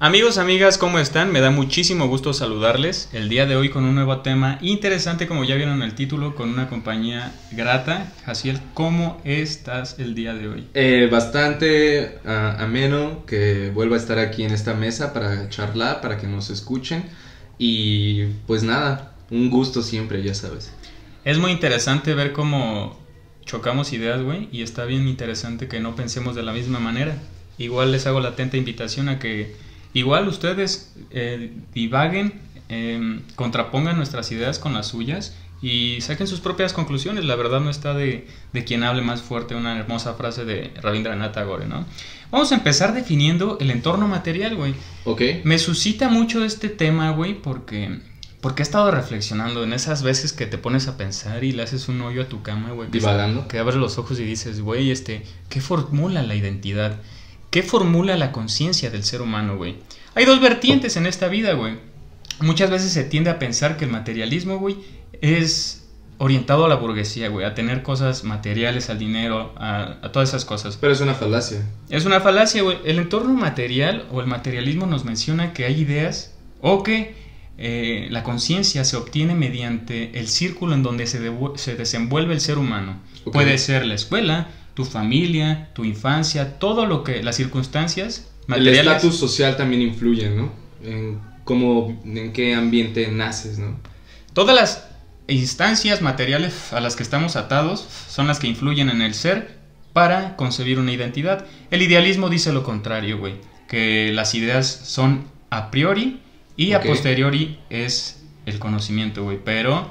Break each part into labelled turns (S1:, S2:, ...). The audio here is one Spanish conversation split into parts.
S1: Amigos, amigas, ¿cómo están? Me da muchísimo gusto saludarles el día de hoy con un nuevo tema interesante, como ya vieron en el título, con una compañía grata. Jaciel, ¿cómo estás el día de hoy?
S2: Eh, bastante ah, ameno que vuelva a estar aquí en esta mesa para charlar, para que nos escuchen. Y pues nada, un gusto siempre, ya sabes.
S1: Es muy interesante ver cómo chocamos ideas, güey, y está bien interesante que no pensemos de la misma manera. Igual les hago la atenta invitación a que Igual ustedes eh, divaguen, em, contrapongan nuestras ideas con las suyas y saquen sus propias conclusiones. La verdad no está de, de quien hable más fuerte, una hermosa frase de Rabindranath Tagore, ¿no? Vamos a empezar definiendo el entorno material, güey.
S2: Ok.
S1: Me suscita mucho este tema, güey, porque, porque he estado reflexionando en esas veces que te pones a pensar y le haces un hoyo a tu cama, güey. Que,
S2: Divagando.
S1: que abres los ojos y dices, güey, este, ¿qué formula la identidad? ¿Qué formula la conciencia del ser humano, güey? Hay dos vertientes en esta vida, güey. Muchas veces se tiende a pensar que el materialismo, güey, es orientado a la burguesía, güey, a tener cosas materiales, al dinero, a, todas esas cosas.
S2: Pero es una falacia.
S1: Es una falacia, güey. El entorno material o el materialismo nos menciona que hay ideas o que eh, la conciencia se obtiene mediante el círculo en donde se, se desenvuelve el ser humano. Puede ser la escuela, tu familia, tu infancia, todo lo que, las circunstancias
S2: materiales. El estatus social también influye, ¿no? En cómo, en qué ambiente naces, ¿no?
S1: Todas las instancias materiales a las que estamos atados son las que influyen en el ser para concebir una identidad. El idealismo dice lo contrario, güey, que las ideas son a priori y a posteriori es el conocimiento, güey, pero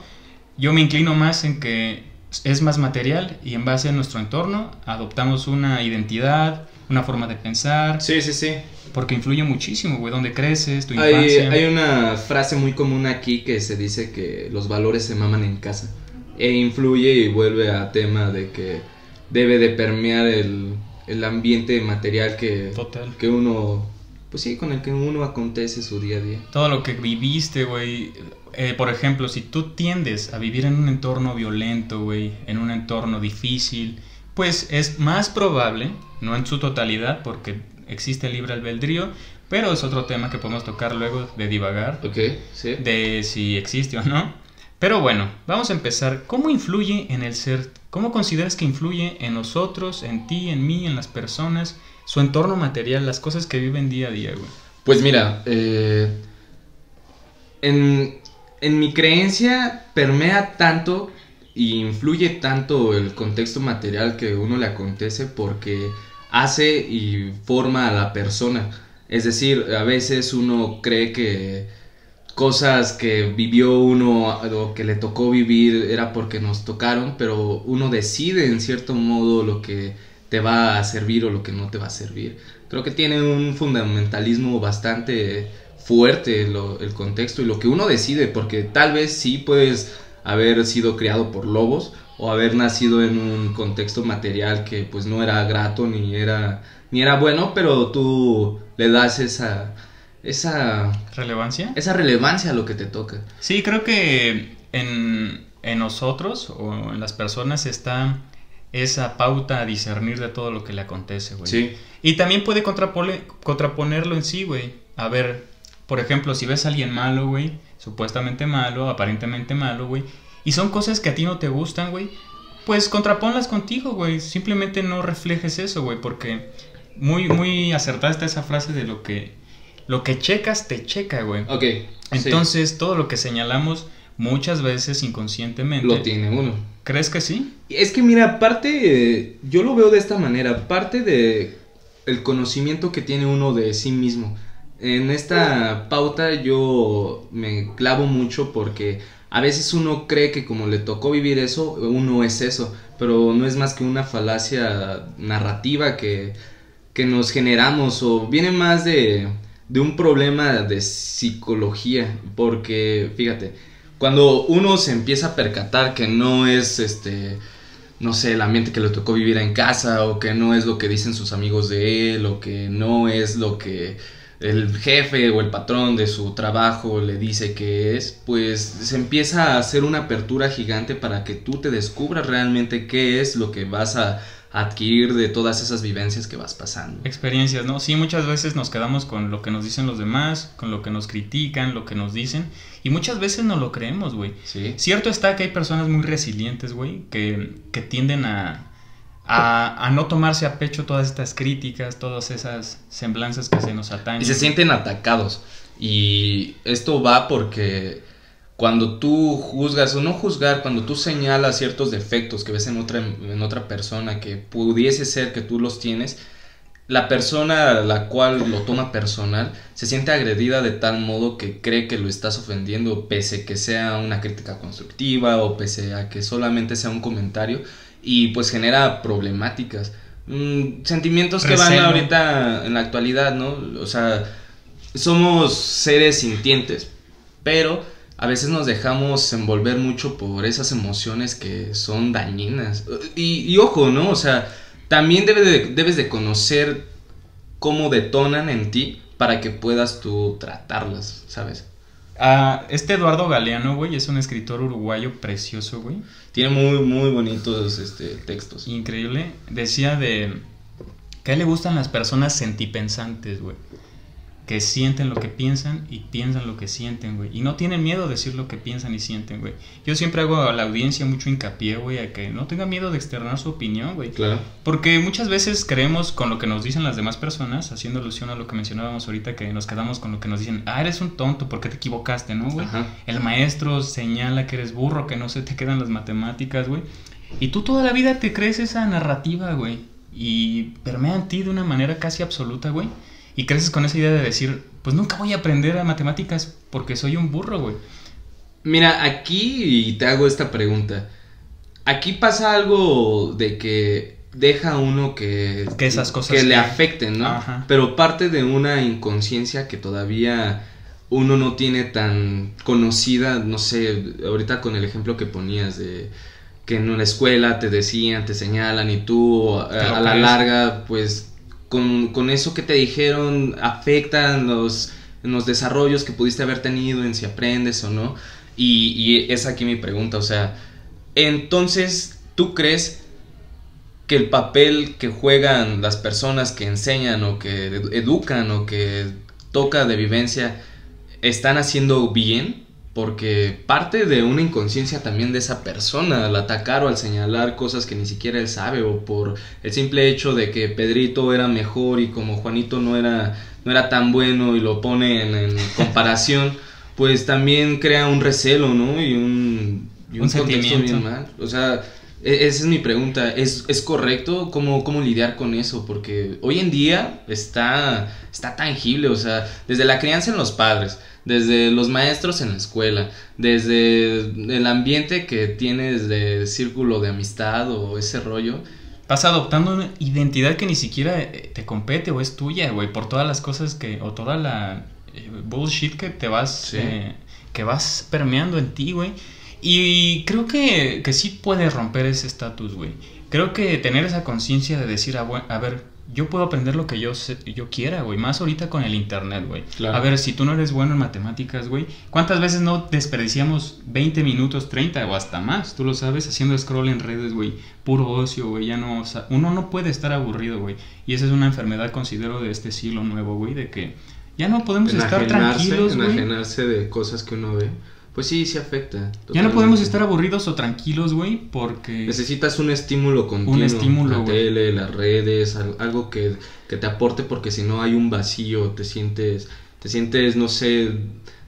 S1: yo me inclino más en que es más material y en base a nuestro entorno adoptamos una identidad, una forma de pensar.
S2: Sí, sí, sí.
S1: Porque influye muchísimo, güey, dónde creces, tu
S2: infancia. Hay una frase muy común aquí que se dice que los valores se maman en casa. E influye y vuelve a tema de que debe de permear el, el ambiente material que, que uno pues sí, con el que uno acontece su día a día.
S1: Todo lo que viviste, güey. Eh, por ejemplo, si tú tiendes a vivir en un entorno violento, güey, en un entorno difícil, pues es más probable, no en su totalidad, porque existe el libre albedrío, pero es otro tema que podemos tocar luego de divagar.
S2: Ok, sí.
S1: De si existe o no. Pero bueno, vamos a empezar. ¿Cómo influye en el ser? ¿Cómo consideras que influye en nosotros, en ti, en mí, en las personas? su entorno material, las cosas que viven día a día, güey?
S2: Pues mira, eh, en, en mi creencia permea tanto y influye tanto el contexto material que uno le acontece porque hace y forma a la persona. Es decir, a veces uno cree que cosas que vivió uno o que le tocó vivir era porque nos tocaron, pero uno decide en cierto modo lo que te va a servir o lo que no te va a servir. Creo que tiene un fundamentalismo bastante fuerte el contexto y lo que uno decide, porque tal vez sí puedes haber sido criado por lobos o haber nacido en un contexto material que pues no era grato ni era ni era bueno, pero tú le das esa esa
S1: relevancia,
S2: esa relevancia a lo que te toca.
S1: Sí, creo que en, en nosotros o en las personas está esa pauta a discernir de todo lo que le acontece, güey.
S2: Sí.
S1: Y también puede contraponerlo en sí, güey. A ver, por ejemplo, si ves a alguien malo, güey, supuestamente malo, aparentemente malo, güey, y son cosas que a ti no te gustan, güey, pues contraponlas contigo, güey. Simplemente no reflejes eso, güey, porque muy, muy acertada está esa frase de lo que, lo que checas, te checa, güey.
S2: Ok.
S1: Entonces, todo lo que señalamos muchas veces inconscientemente.
S2: Lo tiene uno.
S1: ¿Crees que sí?
S2: Es que mira, parte, yo lo veo de esta manera, parte de el conocimiento que tiene uno de sí mismo. En esta pauta yo me clavo mucho porque a veces uno cree que como le tocó vivir eso, uno es eso, pero no es más que una falacia narrativa que, que nos generamos o viene más de, de un problema de psicología, porque fíjate, cuando uno se empieza a percatar que no es este no sé, el ambiente que le tocó vivir en casa o que no es lo que dicen sus amigos de él o que no es lo que el jefe o el patrón de su trabajo le dice que es, pues se empieza a hacer una apertura gigante para que tú te descubras realmente qué es lo que vas a, adquirir de todas esas vivencias que vas pasando.
S1: Experiencias, ¿no? Sí, muchas veces nos quedamos con lo que nos dicen los demás, con lo que nos critican, lo que nos dicen, y muchas veces no lo creemos, güey.
S2: Sí.
S1: Cierto está que hay personas muy resilientes, güey, que, que tienden a, a, a no tomarse a pecho todas estas críticas, todas esas semblanzas que se nos atañen.
S2: Y se sienten atacados. Y esto va porque cuando tú juzgas, o no juzgar, cuando tú señalas ciertos defectos que ves en otra, en otra persona que pudiese ser que tú los tienes, la persona a la cual lo toma personal se siente agredida de tal modo que cree que lo estás ofendiendo pese que sea una crítica constructiva o pese a que solamente sea un comentario y pues genera problemáticas. Mm, sentimientos que van ahorita en la actualidad, ¿no? O sea, somos seres sintientes, pero a veces nos dejamos envolver mucho por esas emociones que son dañinas. Y, y ojo, ¿no? O sea, también debe de- debes de conocer cómo detonan en ti para que puedas tú tratarlas, ¿sabes?
S1: Ah, este Eduardo Galeano, güey, es un escritor uruguayo precioso, güey.
S2: Tiene muy, muy bonitos este, textos.
S1: Increíble. Decía de que a él le gustan las personas sentipensantes, güey. Que sienten lo que piensan y piensan lo que sienten, güey. Y no tienen miedo de decir lo que piensan y sienten, güey. Yo siempre hago a la audiencia mucho hincapié, güey, a que no tenga miedo de externar su opinión, güey.
S2: Claro.
S1: Porque muchas veces creemos con lo que nos dicen las demás personas, haciendo alusión a lo que mencionábamos ahorita, que nos quedamos con lo que nos dicen, ah, eres un tonto, ¿por qué te equivocaste, no, güey?
S2: Ajá.
S1: El maestro señala que eres burro, que no se te quedan las matemáticas, güey. Y tú toda la vida te crees esa narrativa, güey. Y permea en ti de una manera casi absoluta, güey. Y creces con esa idea de decir, pues nunca voy a aprender a matemáticas porque soy un burro, güey.
S2: Mira, aquí te hago esta pregunta. Aquí pasa algo de que deja a uno que,
S1: Que esas cosas
S2: que le afecten, ¿no?
S1: Ajá.
S2: Pero parte de una inconsciencia que todavía uno no tiene tan conocida, no sé, ahorita con el ejemplo que ponías de que en la escuela te decían, te señalan y tú a,
S1: lo
S2: a la larga, pues con, con eso que te dijeron afectan los, los desarrollos que pudiste haber tenido en si aprendes o no. Y, y es aquí mi pregunta, o sea, entonces, ¿tú crees que el papel que juegan las personas que enseñan o que edu- educan o que toca de vivencia están haciendo bien? Porque parte de una inconsciencia también de esa persona al atacar o al señalar cosas que ni siquiera él sabe o por el simple hecho de que Pedrito era mejor y como Juanito no era, no era tan bueno y lo pone en, en comparación, pues también crea un recelo, ¿no? Y un, y un,
S1: Un
S2: contexto
S1: sentimiento.
S2: bien mal. O sea, e- esa es mi pregunta. ¿Es, es correcto cómo, cómo lidiar con eso? Porque hoy en día está, está tangible, o sea, desde la crianza en los padres, desde los maestros en la escuela, desde el ambiente que tienes de círculo de amistad o ese rollo.
S1: Vas adoptando una identidad que ni siquiera eh, te compete o es tuya, güey, por todas las cosas que, o toda la eh, bullshit que te vas,
S2: Sí.
S1: eh, que vas permeando en ti, güey. Y creo que, que sí puedes romper ese estatus, güey. Creo que tener esa conciencia de decir, a, bue- a ver, yo puedo aprender lo que yo, sé- yo quiera, güey. Más ahorita con el internet, güey.
S2: Claro.
S1: A ver, si tú no eres bueno en matemáticas, güey, ¿cuántas veces no desperdiciamos 20 minutos, 30 o hasta más? Tú lo sabes, haciendo scroll en redes, güey. Puro ocio, güey. Ya no, o sea, uno no puede estar aburrido, güey. Y esa es una enfermedad, considero, de este siglo nuevo, güey, de que ya no podemos estar tranquilos, güey.
S2: enajenarse de cosas que uno ve. Pues sí, sí afecta.
S1: Ya no podemos estar aburridos o tranquilos, güey, porque...
S2: Necesitas un estímulo continuo.
S1: estímulo,
S2: La tele, las redes, al- algo que, que te aporte porque si no hay un vacío, te sientes, te sientes, no sé,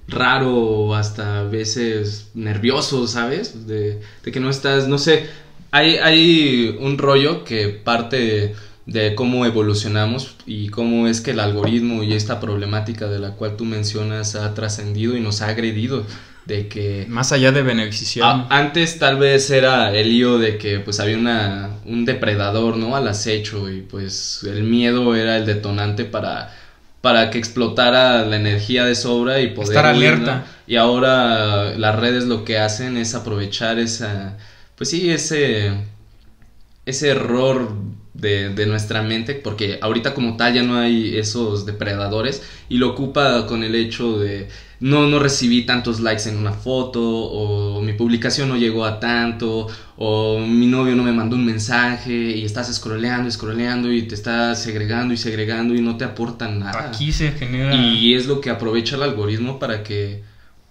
S2: raro o hasta a veces nervioso, ¿sabes? De, de que no estás, no sé, hay, hay un rollo que parte de cómo evolucionamos y cómo es que el algoritmo y esta problemática de la cual tú mencionas ha trascendido y nos ha agredido de que
S1: Más allá de beneficiar...
S2: Ah, antes tal vez era el lío de que pues había una, un depredador, ¿no? Al acecho y pues el miedo era el detonante para, para que explotara la energía de sobra y poder...
S1: Estar alerta.
S2: ¿no? Y ahora las redes lo que hacen es aprovechar esa, pues sí, ese, ese error de, de, nuestra mente, porque ahorita como tal ya no hay esos depredadores y lo ocupa con el hecho de no, no recibí tantos likes en una foto, o mi publicación no llegó a tanto, o mi novio no me mandó un mensaje y estás scrolleando, scrolleando y te estás segregando y segregando y no te aportan nada.
S1: Aquí se genera...
S2: Y es lo que aprovecha el algoritmo para que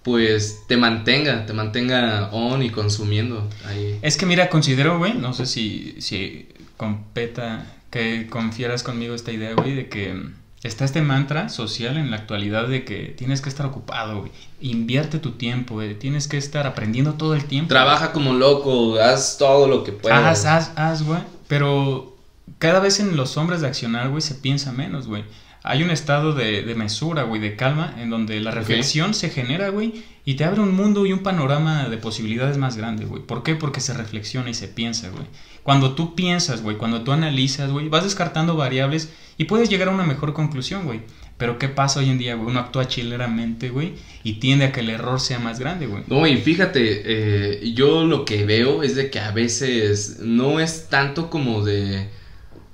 S2: pues te mantenga, te mantenga on y consumiendo ahí.
S1: Es que mira, considero, güey, no sé si, si competa, que confieras conmigo esta idea, güey, de que está este mantra social en la actualidad de que tienes que estar ocupado, güey. Invierte tu tiempo, güey. Tienes que estar aprendiendo todo el tiempo.
S2: Trabaja como loco, haz todo lo que puedas.
S1: Haz, haz, haz, güey. Pero cada vez en los hombres de accionar, güey, se piensa menos, güey. Hay un estado de, de mesura, güey, de calma, en donde la reflexión se genera, güey, y te abre un mundo y un panorama de posibilidades más grande, güey. ¿Por qué? Porque se reflexiona y se piensa, güey. Cuando tú piensas, güey, cuando tú analizas, güey, vas descartando variables y puedes llegar a una mejor conclusión, güey. Pero ¿qué pasa hoy en día, güey? Uno actúa chileramente, güey, y tiende a que el error sea más grande, güey.
S2: No, y fíjate, eh, yo lo que veo es de que a veces no es tanto como de,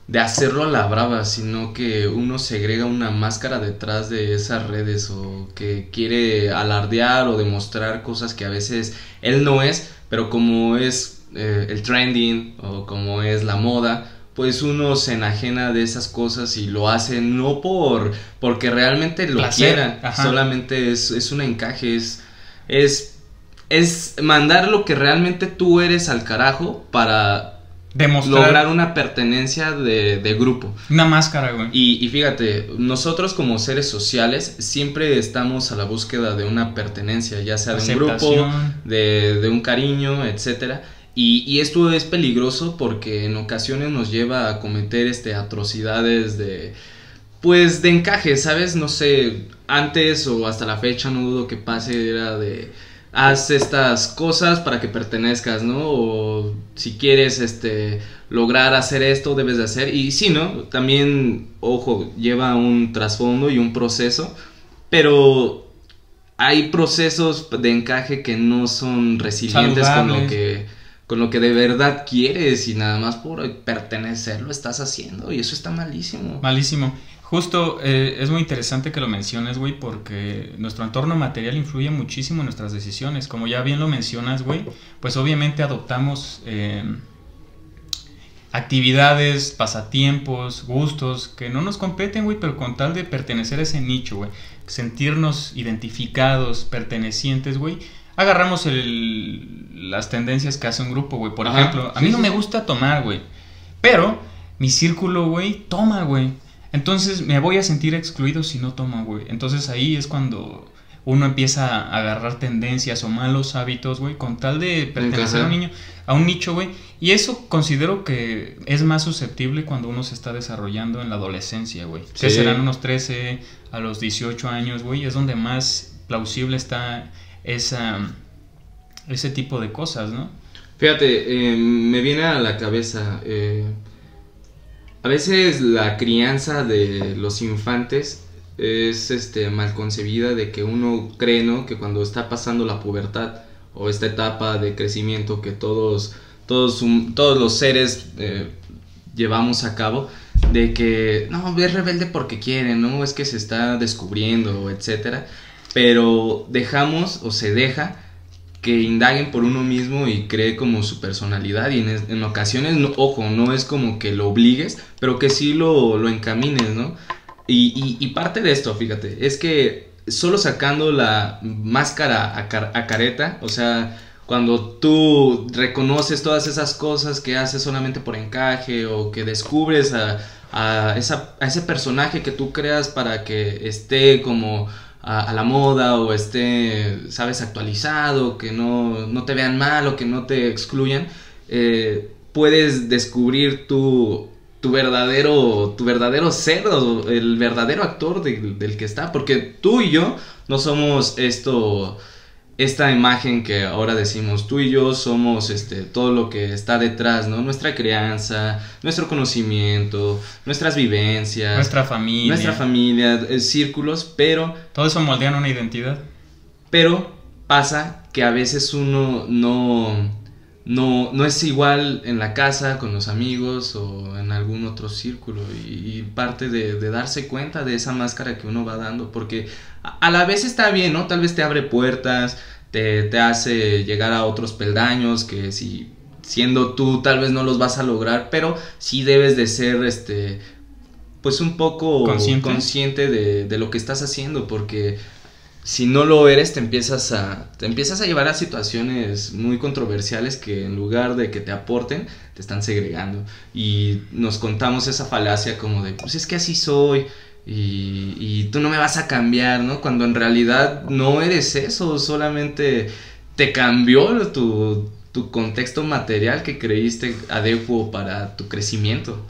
S2: de hacerlo a la brava, sino que uno segrega una máscara detrás de esas redes o que quiere alardear o demostrar cosas que a veces él no es, pero como es eh, el trending o como es la moda, pues uno se enajena de esas cosas y lo hace no por porque realmente lo quiera, solamente es, es, un encaje, es, es, es mandar lo que realmente tú eres al carajo para Demostrar. lograr una pertenencia de, de grupo.
S1: Una máscara, güey.
S2: Y, y, fíjate, nosotros como seres sociales siempre estamos a la búsqueda de una pertenencia, ya sea de un grupo, de, de un cariño, etcétera. Y, esto es peligroso porque en ocasiones nos lleva a cometer este, atrocidades de, pues, de encaje, ¿sabes? No sé, antes o hasta la fecha no dudo que pase, era de, haz estas cosas para que pertenezcas, ¿no? O si quieres, este, lograr hacer esto, debes de hacer. Y sí, ¿no? También, ojo, lleva un trasfondo y un proceso, pero hay procesos de encaje que no son resilientes con lo que con lo que de verdad quieres y nada más por pertenecer lo estás haciendo y eso está malísimo.
S1: Malísimo. Justo eh, es muy interesante que lo menciones, güey, porque nuestro entorno material influye muchísimo en nuestras decisiones. Como ya bien lo mencionas, güey, pues obviamente adoptamos eh, actividades, pasatiempos, gustos que no nos competen, güey, pero con tal de pertenecer a ese nicho, güey, sentirnos identificados, pertenecientes, güey, agarramos el, las tendencias que hace un grupo, güey. Por ejemplo, a mí no me gusta tomar, güey. Pero mi círculo, güey, toma, güey. Entonces me voy a sentir excluido si no tomo, güey. Entonces ahí es cuando uno empieza a agarrar tendencias o malos hábitos, güey, con tal de pertenecer a un niño, a un nicho, güey. Y eso considero que es más susceptible cuando uno se está desarrollando en la adolescencia, güey. Que serán unos 13 a los 18 años, güey. Es donde más plausible está esa, ese tipo de cosas, ¿no?
S2: Fíjate, eh, me viene a la cabeza, eh, a veces la crianza de los infantes es este, mal concebida de que uno cree, ¿no? Que cuando está pasando la pubertad o esta etapa de crecimiento que todos, todos, todos los seres eh, llevamos a cabo, de que no, es rebelde porque quiere, no es que se está descubriendo, etcétera pero dejamos o se deja que indaguen por uno mismo y cree como su personalidad y en, ocasiones, ojo, no es como que lo obligues, pero que sí lo, lo encamines, ¿no? Y, parte de esto, fíjate, es que solo sacando la máscara a, careta, o sea, cuando tú reconoces todas esas cosas que haces solamente por encaje o que descubres a, a, esa, a ese personaje que tú creas para que esté como a, la moda o esté, sabes, actualizado, que no, no, te vean mal o que no te excluyan, eh, puedes descubrir tu, tu, verdadero, tu verdadero ser el verdadero actor del que está, porque tú y yo no somos esto esta imagen que ahora decimos tú y yo somos este todo lo que está detrás, ¿no? Nuestra crianza, nuestro conocimiento, nuestras vivencias,
S1: nuestra familia,
S2: nuestra familia, eh, círculos, pero
S1: todo eso moldean una identidad.
S2: Pero pasa que a veces uno no no, no es igual en la casa, con los amigos o en algún otro círculo. Y, parte de, darse cuenta de esa máscara que uno va dando, porque a, la vez está bien, ¿no? Tal vez te abre puertas, te, te hace llegar a otros peldaños que si siendo tú tal vez no los vas a lograr, pero sí debes de ser este pues un poco consciente, de, de, lo que estás haciendo, porque si no lo eres, te empiezas a, te empiezas a llevar a situaciones muy controversiales que en lugar de que te aporten, te están segregando. Y nos contamos esa falacia como de, pues es que así soy. Y, y tú no me vas a cambiar, ¿no? Cuando en realidad no eres eso, solamente te cambió tu, tu contexto material que creíste adecuado para tu crecimiento.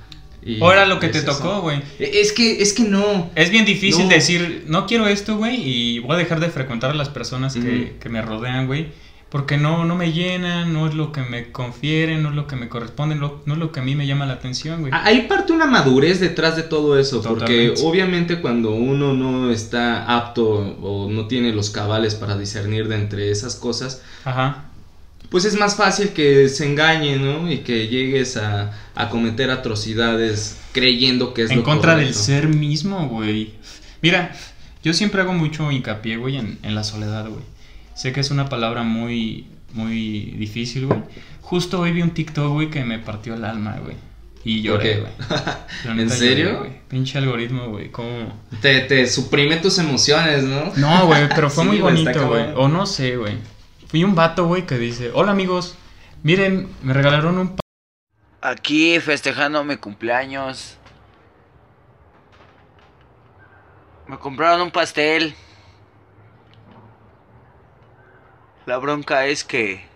S1: Ahora lo que te tocó, güey.
S2: E, es que, es que no.
S1: Es bien difícil decir, no quiero esto, güey, y voy a dejar de frecuentar a las personas que, me rodean, güey. Porque no, no me llenan, no es lo que me confieren, no es lo que me corresponde, no, es lo que a mí me llama la atención, güey.
S2: Hay parte una madurez detrás de todo eso, porque obviamente cuando uno no está apto o no tiene los cabales para discernir de entre esas cosas,
S1: Ajá
S2: pues es más fácil que se engañe, ¿no? Y que llegues a, cometer atrocidades creyendo que es
S1: en contra del ser mismo, güey. Mira, yo siempre hago mucho hincapié, güey, en, la soledad, güey. Sé que es una palabra muy, muy difícil, güey. Justo hoy vi un TikTok, güey, que me partió el alma, güey. Y lloré, güey.
S2: ¿En serio?
S1: Pinche algoritmo, güey. ¿Cómo?
S2: Te, te suprime tus emociones, ¿no?
S1: No, güey, pero fue muy bonito, güey. O no sé, güey. Fui un vato, güey, que dice, hola amigos, miren, me regalaron un...
S3: Aquí festejando mi cumpleaños. Me compraron un pastel. La bronca es que...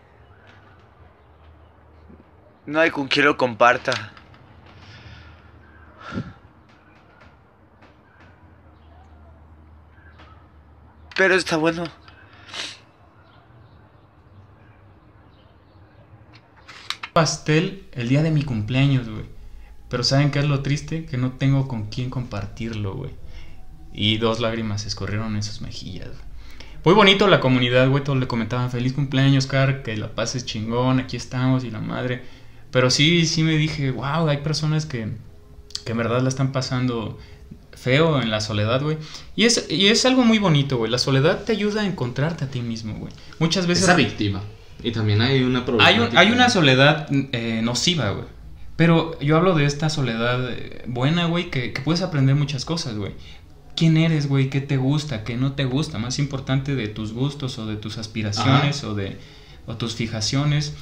S3: No hay con quien lo comparta. Pero está bueno.
S1: Pastel el día de mi cumpleaños, güey. Pero ¿saben qué es lo triste? Que no tengo con quién compartirlo, güey. Y dos lágrimas escorrieron en sus mejillas. Muy bonito la comunidad, güey. Todos le comentaban feliz cumpleaños, Car, que la pases chingón, aquí estamos y la madre. Pero sí, sí me dije, wow, hay personas que, que en verdad la están pasando feo en la soledad, güey. Y es, y es algo muy bonito, güey. La soledad te ayuda a encontrarte a ti mismo, güey. Muchas veces...
S2: Esa víctima. Y también hay una
S1: Hay, hay una soledad eh, nociva, güey. Pero yo hablo de esta soledad eh, buena, güey, que, puedes aprender muchas cosas, güey. ¿Quién eres, güey? ¿Qué te gusta? ¿Qué no te gusta? Más importante de tus gustos o de tus aspiraciones o de o tus fijaciones.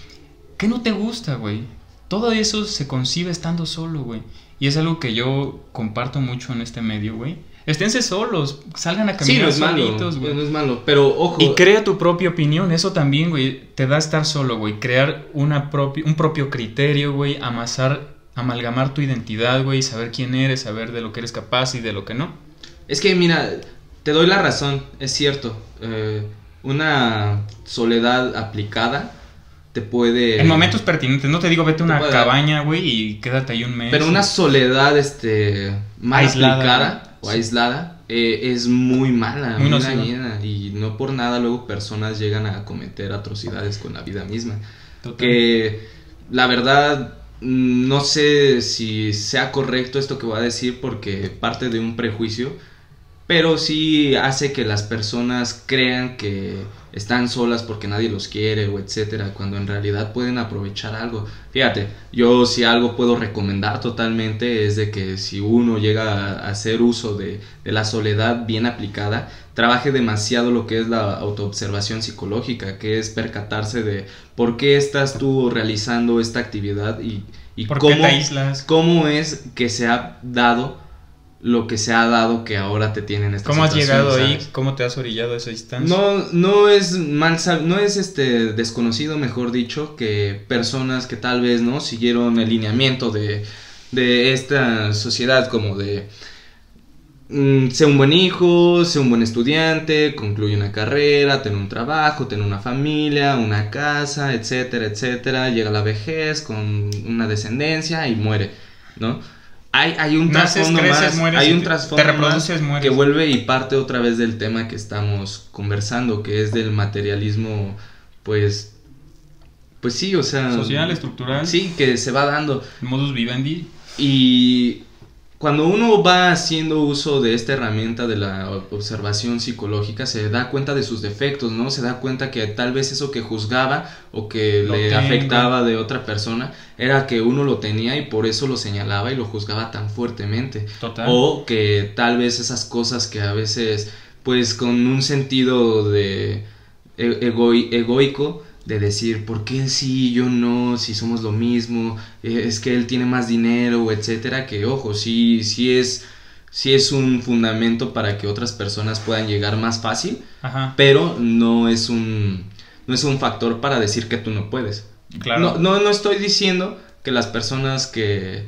S1: ¿Qué no te gusta, güey? Todo eso se concibe estando solo, güey. Y es algo que yo comparto mucho en este medio, güey Esténse solos, salgan a caminar
S2: sí, no es güey. No es malo, pero ojo.
S1: Y crea tu propia opinión, eso también, güey, te da estar solo, güey. Crear una un propio criterio, güey, amasar, amalgamar tu identidad, güey, saber quién eres, saber de lo que eres capaz y de lo que no.
S2: Es que, mira, te doy la razón, es cierto. Eh, una soledad aplicada te puede...
S1: En momentos pertinentes, no te digo vete a una cabaña, güey, y quédate ahí un mes.
S2: Pero una soledad, este, mal aplicada o aislada eh, es muy mala, muy, dañina y no por nada luego personas llegan a cometer atrocidades con la vida misma. Que la verdad mm, no sé si sea correcto esto que voy a decir porque parte de un prejuicio, pero sí hace que las personas crean que están solas porque nadie los quiere o etcétera, cuando en realidad pueden aprovechar algo. Fíjate, yo si algo puedo recomendar totalmente es de que si uno llega a hacer uso de, la soledad bien aplicada, trabaje demasiado lo que es la autoobservación psicológica, que es percatarse de por qué estás tú realizando esta actividad y, y cómo, cómo es que se ha dado lo que se ha dado que ahora te tienen esta
S1: ¿Cómo has llegado ahí? ¿Cómo te has orillado a esa distancia?
S2: No, no es mal no es este desconocido, mejor dicho, que personas que tal vez no siguieron el lineamiento de, de esta sociedad como de mm, ser un buen hijo, ser un buen estudiante, concluye una carrera, tener un trabajo, tener una familia, una casa, etcétera, etcétera, llega a la vejez con una descendencia y muere, ¿no? Hay, un trasfondo más, hay un trasfondo que vuelve y parte otra vez del tema que estamos conversando, que es del materialismo, pues, pues sí, o sea...
S1: Social, estructural.
S2: Sí, que se va dando.
S1: Modus vivendi.
S2: Y cuando uno va haciendo uso de esta herramienta de la observación psicológica, se da cuenta de sus defectos, ¿no? Se da cuenta que tal vez eso que juzgaba o que
S1: Lo
S2: le
S1: tengo.
S2: afectaba de otra persona era que uno lo tenía y por eso lo señalaba y lo juzgaba tan fuertemente.
S1: Total.
S2: O que tal vez esas cosas que a veces, pues con un sentido de e- egoi- egoico, de decir, ¿por qué él sí y yo no? Si somos lo mismo, eh, es que él tiene más dinero, etcétera, que ojo, sí, sí es, sí es un fundamento para que otras personas puedan llegar más fácil,
S1: Ajá.
S2: pero no es un, no es un factor para decir que tú no puedes.
S1: Claro.
S2: No, no, no estoy diciendo que las personas que,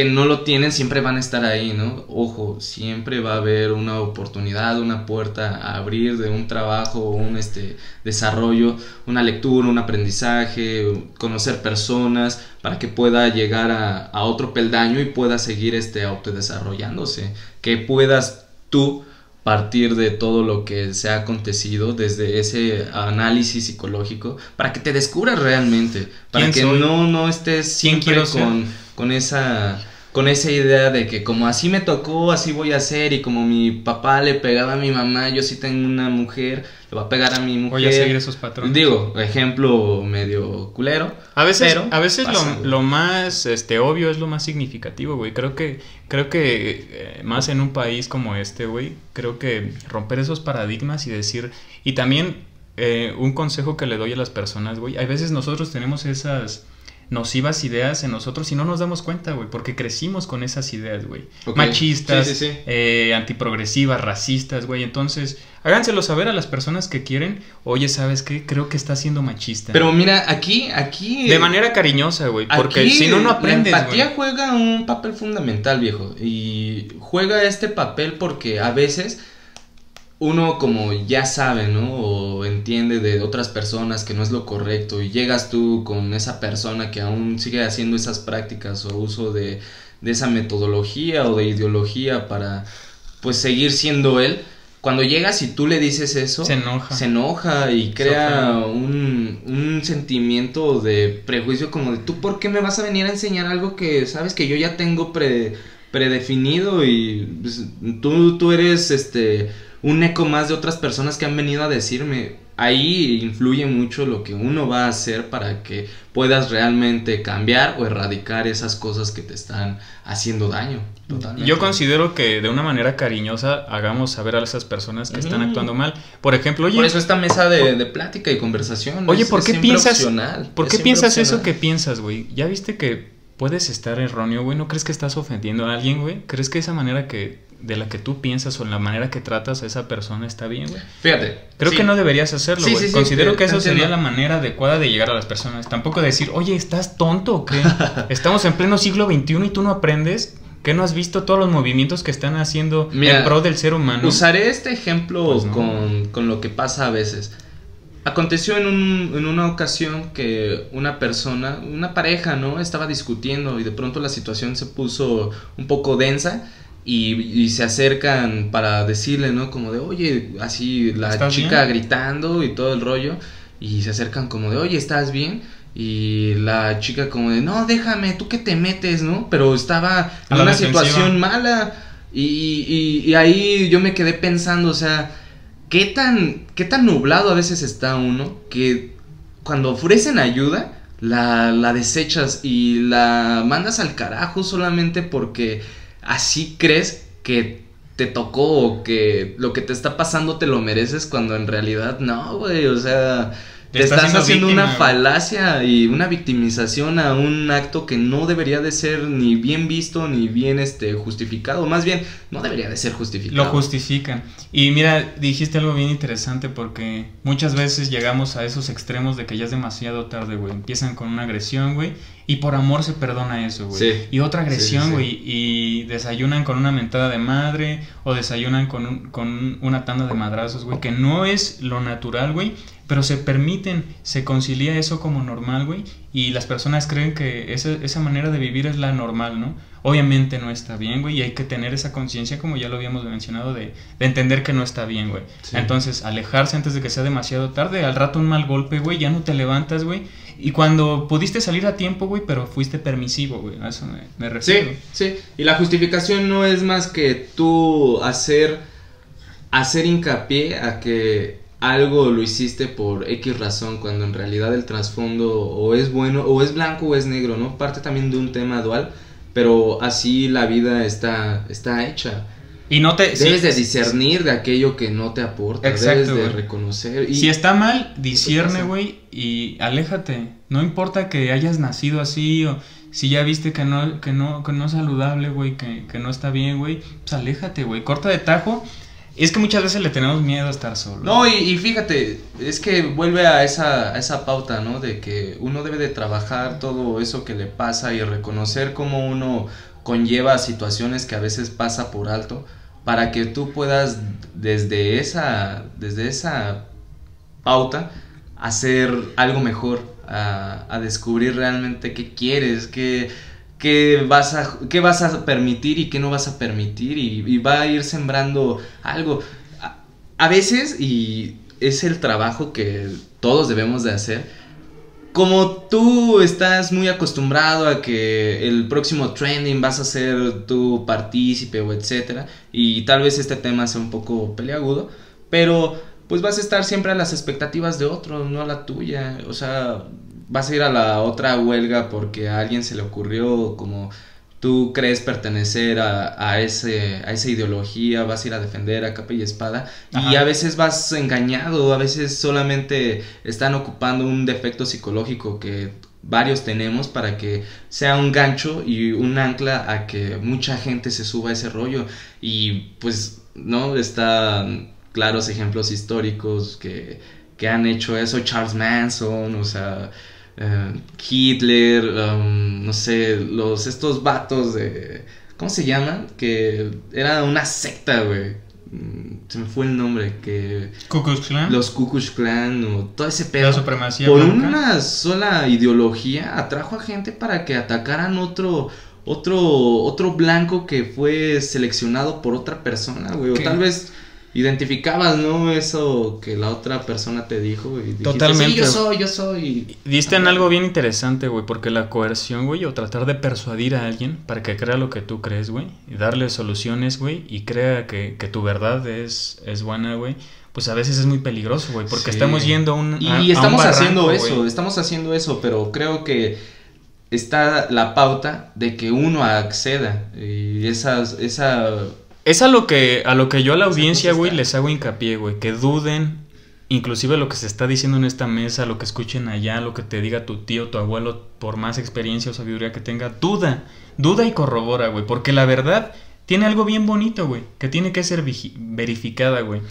S2: que no lo tienen siempre van a estar ahí, ¿no? Ojo, siempre va a haber una oportunidad, una puerta a abrir de un trabajo, un este, desarrollo, una lectura, un aprendizaje, conocer personas para que pueda llegar a, a otro peldaño y pueda seguir este, autodesarrollándose. Que puedas tú partir de todo lo que se ha acontecido desde ese análisis psicológico para que te descubras realmente para
S1: ¿Quién
S2: que
S1: soy?
S2: no no estés
S1: ¿Quién
S2: siempre con, con esa con esa idea de que como así me tocó así voy a ser y como mi papá le pegaba a mi mamá yo sí tengo una mujer le va a pegar a mi mujer
S1: Voy a seguir esos patrones.
S2: digo ejemplo medio culero
S1: A veces,
S2: pero
S1: a veces lo, más este, obvio es lo más significativo, güey. Creo que, creo que eh, más en un país como este, güey, creo que romper esos paradigmas y decir, y también eh, un consejo que le doy a las personas, güey, hay veces nosotros tenemos esas nocivas ideas en nosotros y no nos damos cuenta, güey, porque crecimos con esas ideas, güey. Machistas,
S2: Sí, sí, sí.
S1: eh, antiprogresivas, racistas, güey. Entonces, háganselo saber a las personas que quieren, oye, ¿sabes qué? Creo que está siendo machista.
S2: pero mira aquí aquí
S1: De manera cariñosa, güey. Porque si no, no aprendes,
S2: La empatía juega un papel fundamental, viejo. Y juega este papel porque a veces uno como ya sabe, ¿no? O entiende de otras personas que no es lo correcto y llegas tú con esa persona que aún sigue haciendo esas prácticas o uso de, de esa metodología o de ideología para pues seguir siendo él. Cuando llegas y tú le dices eso,
S1: Se enoja.
S2: se enoja y crea un, un sentimiento de prejuicio como de tú por qué me vas a venir a enseñar algo que sabes que yo ya tengo pre- predefinido y pues, tú, tú eres este un eco más de otras personas que han venido a decirme ahí influye mucho lo que uno va a hacer para que puedas realmente cambiar o erradicar esas cosas que te están haciendo daño totalmente
S1: Yo considero que de una manera cariñosa hagamos saber a esas personas que están
S2: Ujú.
S1: actuando mal. Por ejemplo, oye,
S2: por eso esta mesa de, de plática y conversación
S1: oye,
S2: es-
S1: ¿por
S2: es
S1: qué piensas,
S2: opcional,
S1: ¿por qué piensas eso que piensas, güey? ¿Ya viste que puedes estar erróneo, güey? ¿No crees que estás ofendiendo a alguien, güey? ¿Crees que esa manera que de la que tú piensas o la manera que tratas a esa persona está bien, güey?
S2: Fíjate.
S1: Creo
S2: sí.
S1: que no deberías hacerlo, güey.
S2: sí, sí,
S1: Considero que eso sería la manera adecuada de llegar a las personas. Tampoco decir, oye, ¿estás tonto o qué? Estamos en pleno siglo XXI y tú no aprendes. ¿Qué no has visto todos los movimientos que están haciendo
S2: Mira,
S1: en pro del ser humano?
S2: Usaré este ejemplo
S1: Pues no.
S2: con, con lo que pasa a veces. Aconteció en, un- en una ocasión que una persona, una pareja, ¿no? Estaba discutiendo y de pronto la situación se puso un poco densa y, y se acercan para decirle, ¿no? Como de, oye, así la
S1: ¿Estás
S2: chica
S1: bien?
S2: gritando y todo el rollo y se acercan como de, oye, ¿estás bien? Y la chica como de, no, déjame, tú que te metes, ¿no? Pero estaba en una
S1: defensiva.
S2: situación mala. Y, y- y ahí yo me quedé pensando, o sea, ¿qué tan, qué tan nublado a veces está uno que cuando ofrecen ayuda la, la desechas y la mandas al carajo solamente porque así crees que te tocó o que lo que te está pasando te lo mereces cuando en realidad no, güey, o sea...
S1: Te estás
S2: estás
S1: haciendo víctima,
S2: una falacia y una victimización a un acto que no debería de ser ni bien visto ni bien este justificado. Más bien, no debería de ser justificado.
S1: Lo justifican. Y mira, dijiste algo bien interesante porque muchas veces llegamos a esos extremos de que ya es demasiado tarde, güey. Empiezan con una agresión, güey. Y por amor se perdona eso, güey.
S2: Sí.
S1: Y otra
S2: sí,
S1: agresión,
S2: sí.
S1: güey. Y desayunan con una mentada de madre o desayunan con, un- con una tanda de madrazos, güey. Que no es lo natural, güey. Pero se permiten, se concilia eso como normal, güey. Y las personas creen que esa, esa manera de vivir es la normal, ¿no? Obviamente no está bien, güey, y hay que tener esa conciencia, como ya lo habíamos mencionado, de, de entender que no está bien, güey. Entonces, alejarse antes de que sea demasiado tarde, al rato un mal golpe, güey, ya no te levantas, güey. Y cuando pudiste salir a tiempo, güey, pero fuiste permisivo, güey, a eso me, me refiero.
S2: Sí, sí. Y la justificación no es más que tú hacer, hacer hincapié a que algo lo hiciste por X razón, cuando en realidad el trasfondo o es bueno, o es blanco o es negro, ¿no? Parte también de un tema dual, pero así la vida está, está hecha.
S1: Y no te...
S2: Debes
S1: sí,
S2: de discernir de aquello que no te aporta,
S1: Exacto,
S2: debes de reconocer. Y,
S1: Si está mal, discierne, güey, y aléjate. No importa que hayas nacido así o si ya viste que no, que no, que no es saludable, güey, que, que no está bien, güey, pues aléjate, güey. Corta de tajo. Es que muchas veces le tenemos miedo a estar solo.
S2: No, y, y fíjate, es que vuelve a esa, a esa pauta, ¿no? De que uno debe de trabajar todo eso que le pasa y reconocer cómo uno conlleva situaciones que a veces pasa por alto para que tú puedas desde esa, desde esa pauta hacer algo mejor, a, descubrir realmente qué quieres, qué, qué vas a, qué vas a permitir y qué no vas a permitir y, y va a ir sembrando algo. A, a veces, y es el trabajo que todos debemos de hacer, como tú estás muy acostumbrado a que el próximo trending vas a ser tu partícipe o etcétera, y tal vez este tema sea un poco peleagudo, pero pues vas a estar siempre a las expectativas de otros, no a la tuya. O sea, vas a ir a la otra huelga porque a alguien se le ocurrió como tú crees pertenecer a, a ese, a esa ideología, vas a ir a defender a capa y espada y a veces vas engañado, a veces solamente están ocupando un defecto psicológico que varios tenemos para que sea un gancho y un ancla a que mucha gente se suba a ese rollo. Y pues no están claros ejemplos históricos que, que han hecho eso. Charles Manson o sea eh, Hitler um, no sé los estos vatos de ¿cómo se llaman? que era una secta güey Mm, se me fue el nombre que
S1: Klan,
S2: los Ku Klux Klan o todo ese
S1: la
S2: pedo
S1: supremacía
S2: por
S1: blanca.
S2: una sola ideología atrajo a gente para que atacaran otro otro otro blanco que fue seleccionado por otra persona, güey, o tal vez identificabas, ¿no? Eso que la otra persona te dijo y dijiste,
S1: Totalmente.
S2: "Sí, yo soy, yo soy."
S1: Diste en algo bien interesante, güey, porque la coerción, güey, o tratar de persuadir a alguien para que crea lo que tú crees, güey, y darle soluciones, güey, y crea que, que tu verdad es, es buena, güey, pues a veces es muy peligroso, güey, porque
S2: Sí.
S1: estamos yendo a un.
S2: Y
S1: a- a un
S2: estamos haciendo eso,
S1: güey.
S2: estamos haciendo eso, pero creo que está la pauta de que uno acceda y esas esa
S1: Es a lo que, a lo que yo a la audiencia, güey, les hago hincapié, güey, que duden, inclusive lo que se está diciendo en esta mesa, lo que escuchen allá, lo que te diga tu tío, tu abuelo, por más experiencia o sabiduría que tenga, duda, duda y corrobora, güey, porque la verdad tiene algo bien bonito, güey, que tiene que ser verificada, güey.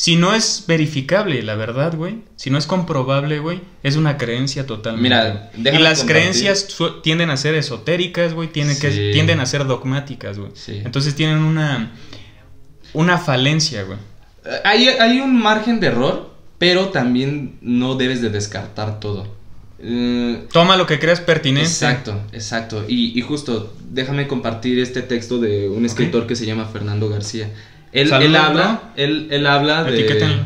S1: Si no es verificable, la verdad, güey, si no es comprobable, güey, es una creencia totalmente.
S2: Mira,
S1: y
S2: déjame
S1: las
S2: compartir.
S1: creencias tienden a ser esotéricas, güey, tienden, que,
S2: Sí.
S1: tienden a ser dogmáticas, güey.
S2: Sí.
S1: Entonces tienen una, una falencia, güey.
S2: Hay, hay un margen de error, pero también no debes de descartar todo. Eh,
S1: Toma lo que creas pertinente.
S2: exacto, exacto. Y, y justo, déjame compartir este texto de un escritor que se llama Fernando García. Él, él habla, él, él habla de...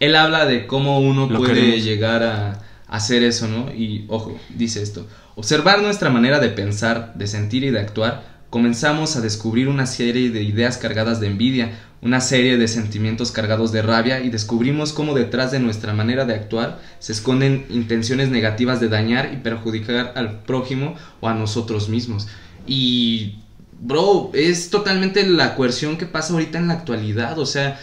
S2: Él habla de cómo uno
S1: Lo
S2: puede
S1: queremos.
S2: llegar a hacer eso, ¿no? Y ojo, dice esto. Observar nuestra manera de pensar, de sentir y de actuar, comenzamos a descubrir una serie de ideas cargadas de envidia, una serie de sentimientos cargados de rabia y descubrimos cómo detrás de nuestra manera de actuar se esconden intenciones negativas de dañar y perjudicar al prójimo o a nosotros mismos. Y, bro, es totalmente la coerción que pasa ahorita en la actualidad, o sea,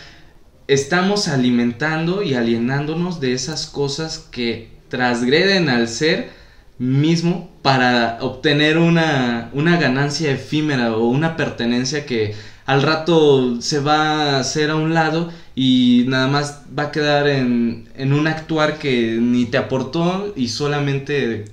S2: estamos alimentando y alienándonos de esas cosas que transgreden al ser mismo para obtener una, una ganancia efímera o una pertenencia que al rato se va a hacer a un lado y nada más va a quedar en, en un actuar que ni te aportó y solamente,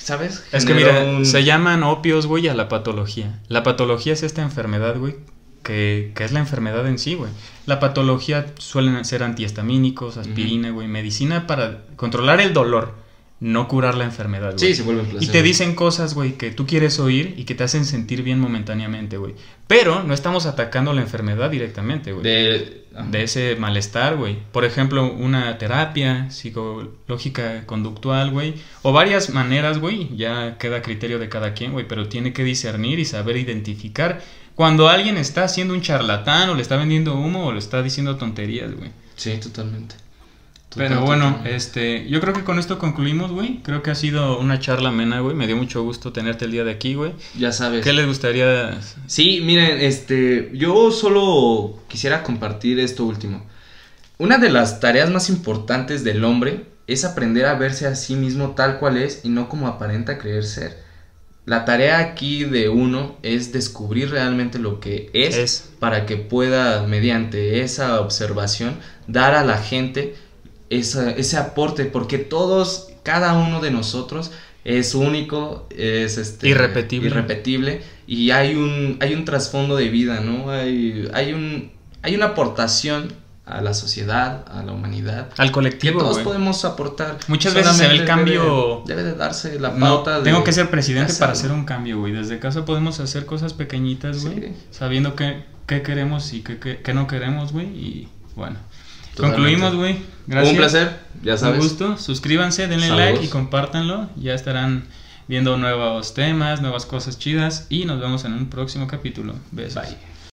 S2: ¿sabes?
S1: Es que mira,
S2: un-
S1: se llaman opios, güey, a la patología. La patología es esta enfermedad, güey, que, que es la enfermedad en sí, güey. La patología suelen ser antihistamínicos, aspirina, güey, medicina para controlar el dolor. No curar la enfermedad, güey.
S2: Sí, se vuelve
S1: Y te dicen cosas, güey, que tú quieres oír y que te hacen sentir bien momentáneamente, güey. Pero no estamos atacando la enfermedad directamente, güey.
S2: De,
S1: De ese malestar, güey. Por ejemplo, una terapia psicológica conductual, güey. O varias maneras, güey. Ya queda a criterio de cada quien, güey. Pero tiene que discernir y saber identificar cuando alguien está haciendo un charlatán o le está vendiendo humo o le está diciendo tonterías, güey.
S2: Sí, totalmente.
S1: Pero bueno, este, yo creo que con esto concluimos, güey. Creo que ha sido una charla amena, güey. Me dio mucho gusto tenerte el día de aquí, güey.
S2: Ya sabes.
S1: ¿Qué les gustaría?
S2: Sí, miren, este, yo solo quisiera compartir esto último. Una de las tareas más importantes del hombre es aprender a verse a sí mismo tal cual es y no como aparenta creer ser. La tarea aquí de uno es descubrir realmente lo que es,
S1: Es.
S2: para que pueda, mediante esa observación, dar a la gente esa- ese aporte, porque todos, cada uno de nosotros es único, es este,
S1: Irrepetible.
S2: irrepetible y hay un, hay un trasfondo de vida, ¿no? Hay, hay, un, hay una aportación a la sociedad, a la humanidad.
S1: Al
S2: Que
S1: colectivo,
S2: todos
S1: güey.
S2: podemos aportar.
S1: Muchas veces se ve el cambio-
S2: Debe, debe de darse la
S1: No,
S2: pauta de
S1: tengo que ser presidente para hacer un cambio, güey. Desde casa podemos hacer cosas pequeñitas, güey.
S2: Sí.
S1: Sabiendo qué, qué queremos y qué, qué- qué no queremos, güey. Y bueno. Concluimos, güey. Gracias.
S2: Un placer, ya sabes.
S1: Un gusto. Suscríbanse, denle
S2: Saludos.
S1: like y compártanlo. Ya estarán viendo nuevos temas, nuevas cosas chidas. Y nos vemos en un próximo capítulo. Besos.
S2: Bye.